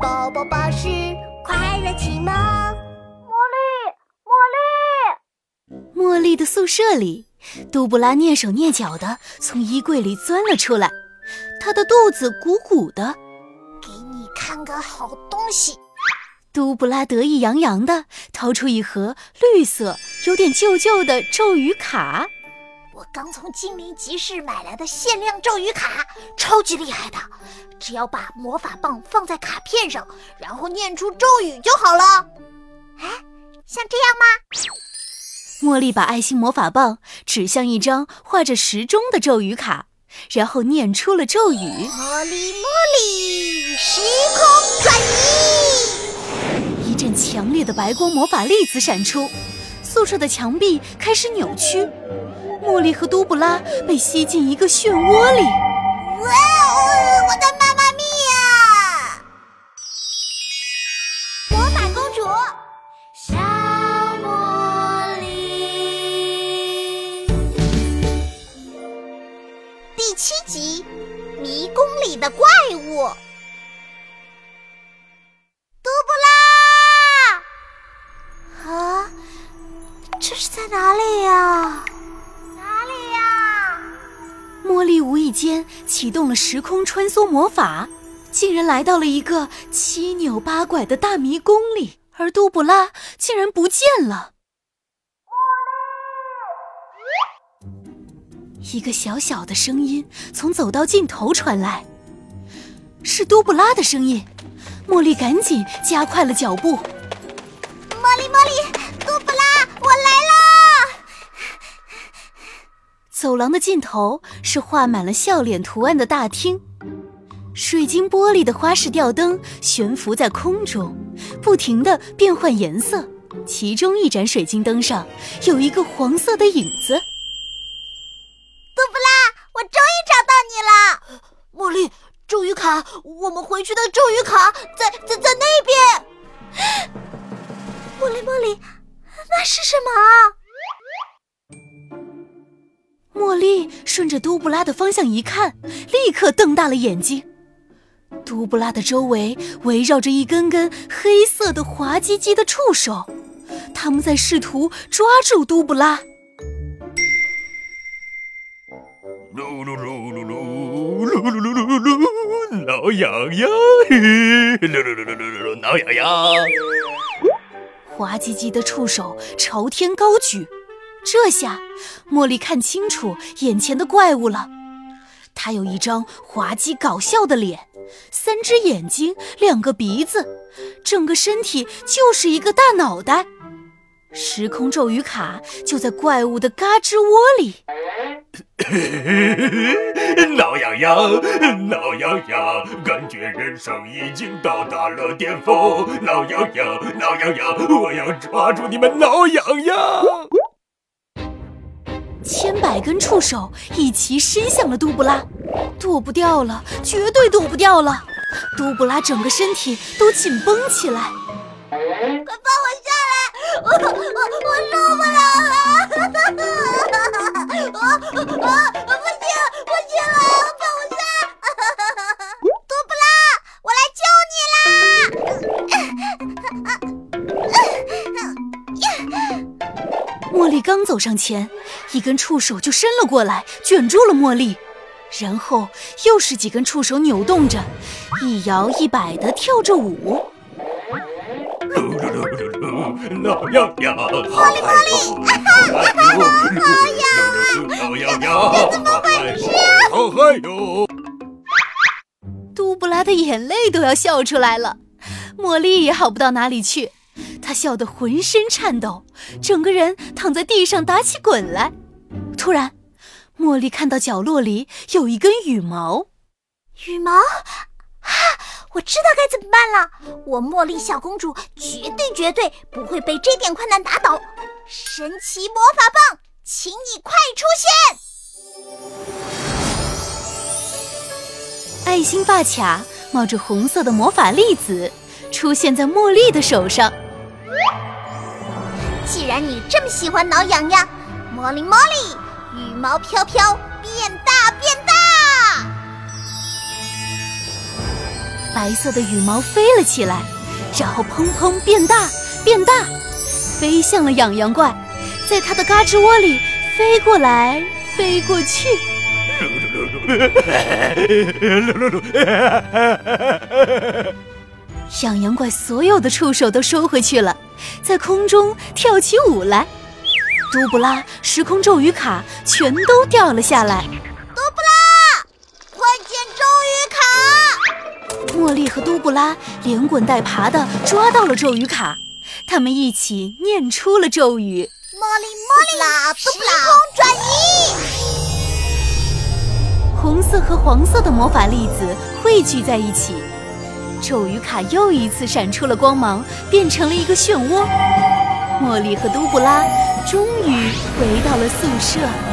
宝宝巴士快乐启蒙。茉莉，茉莉，茉莉的宿舍里，杜布拉蹑手蹑脚的从衣柜里钻了出来，她的肚子鼓鼓的。给你看个好东西。杜布拉得意洋洋的掏出一盒绿色、有点旧旧的咒语卡。我刚从精灵集市买来的限量咒语卡，超级厉害的。只要把魔法棒放在卡片上，然后念出咒语就好了。哎，像这样吗？茉莉把爱心魔法棒指向一张画着时钟的咒语卡，然后念出了咒语：“茉莉，茉莉，时空转移。”一阵强烈的白光魔法粒子闪出，宿舍的墙壁开始扭曲。茉莉和杜布拉被吸进一个漩涡里。哇哦，我的妈妈咪呀！魔法公主，小茉莉，第七集，迷宫里的怪物。杜布拉，啊，这是在哪里呀？茉无意间启动了时空穿梭魔法，竟然来到了一个七扭八拐的大迷宫里，而杜布拉竟然不见了。一个小小的声音从走到尽头传来，是杜布拉的声音。茉莉赶紧加快了脚步。茉莉，茉莉，杜布拉，我来了。走廊的尽头是画满了笑脸图案的大厅，水晶玻璃的花式吊灯悬浮在空中，不停的变换颜色。其中一盏水晶灯上有一个黄色的影子。杜布拉，我终于找到你了！茉莉，咒语卡，我们回去的咒语卡在在在那边。茉莉，茉莉，那是什么？茉莉顺着都布拉的方向一看，立刻瞪大了眼睛。都布拉的周围围绕着一根根黑色的滑唧唧的触手，他们在试图抓住都布拉。噜噜噜噜噜噜噜噜噜噜，挠痒痒，噜噜噜噜噜噜，挠痒痒。滑唧唧的触手朝天高举。这下，茉莉看清楚眼前的怪物了。它有一张滑稽搞笑的脸，三只眼睛，两个鼻子，整个身体就是一个大脑袋。时空咒语卡就在怪物的嘎吱窝里。挠痒痒，挠痒痒，感觉人生已经到达了巅峰。挠痒痒，挠痒痒，我要抓住你们挠痒痒。百根触手一齐伸向了杜布拉，躲不掉了，绝对躲不掉了！杜布拉整个身体都紧绷起来，快放我下来！我我我受不了了！我我不行不行了，放我下！杜布拉，我来救你啦！茉莉刚走上前，一根触手就伸了过来，卷住了茉莉。然后又是几根触手扭动着，一摇一摆地跳着舞。噜噜噜噜噜，挠痒痒，茉莉茉莉，啊哈，好痒！挠痒痒，这怎么回事？好嗨哟！杜布拉的眼泪都要笑出来了，茉莉也好不到哪里去。她笑得浑身颤抖，整个人躺在地上打起滚来。突然，茉莉看到角落里有一根羽毛。羽毛？啊！我知道该怎么办了。我茉莉小公主绝对绝对不会被这点困难打倒。神奇魔法棒，请你快出现！爱心发卡冒着红色的魔法粒子，出现在茉莉的手上。既然你这么喜欢挠痒痒，茉莉茉莉，羽毛飘飘，变大变大！白色的羽毛飞了起来，然后砰砰变大变大，飞向了痒痒怪，在它的嘎吱窝里飞过来飞过去。痒痒怪所有的触手都收回去了，在空中跳起舞来。杜布拉时空咒语卡全都掉了下来。都布拉，快捡咒语卡！茉莉和都布拉连滚带爬的抓到了咒语卡，他们一起念出了咒语：茉莉茉莉啦，时空转移。红色和黄色的魔法粒子汇聚在一起，咒语卡又一次闪出了光芒，变成了一个漩涡。茉莉和都布拉终于回到了宿舍。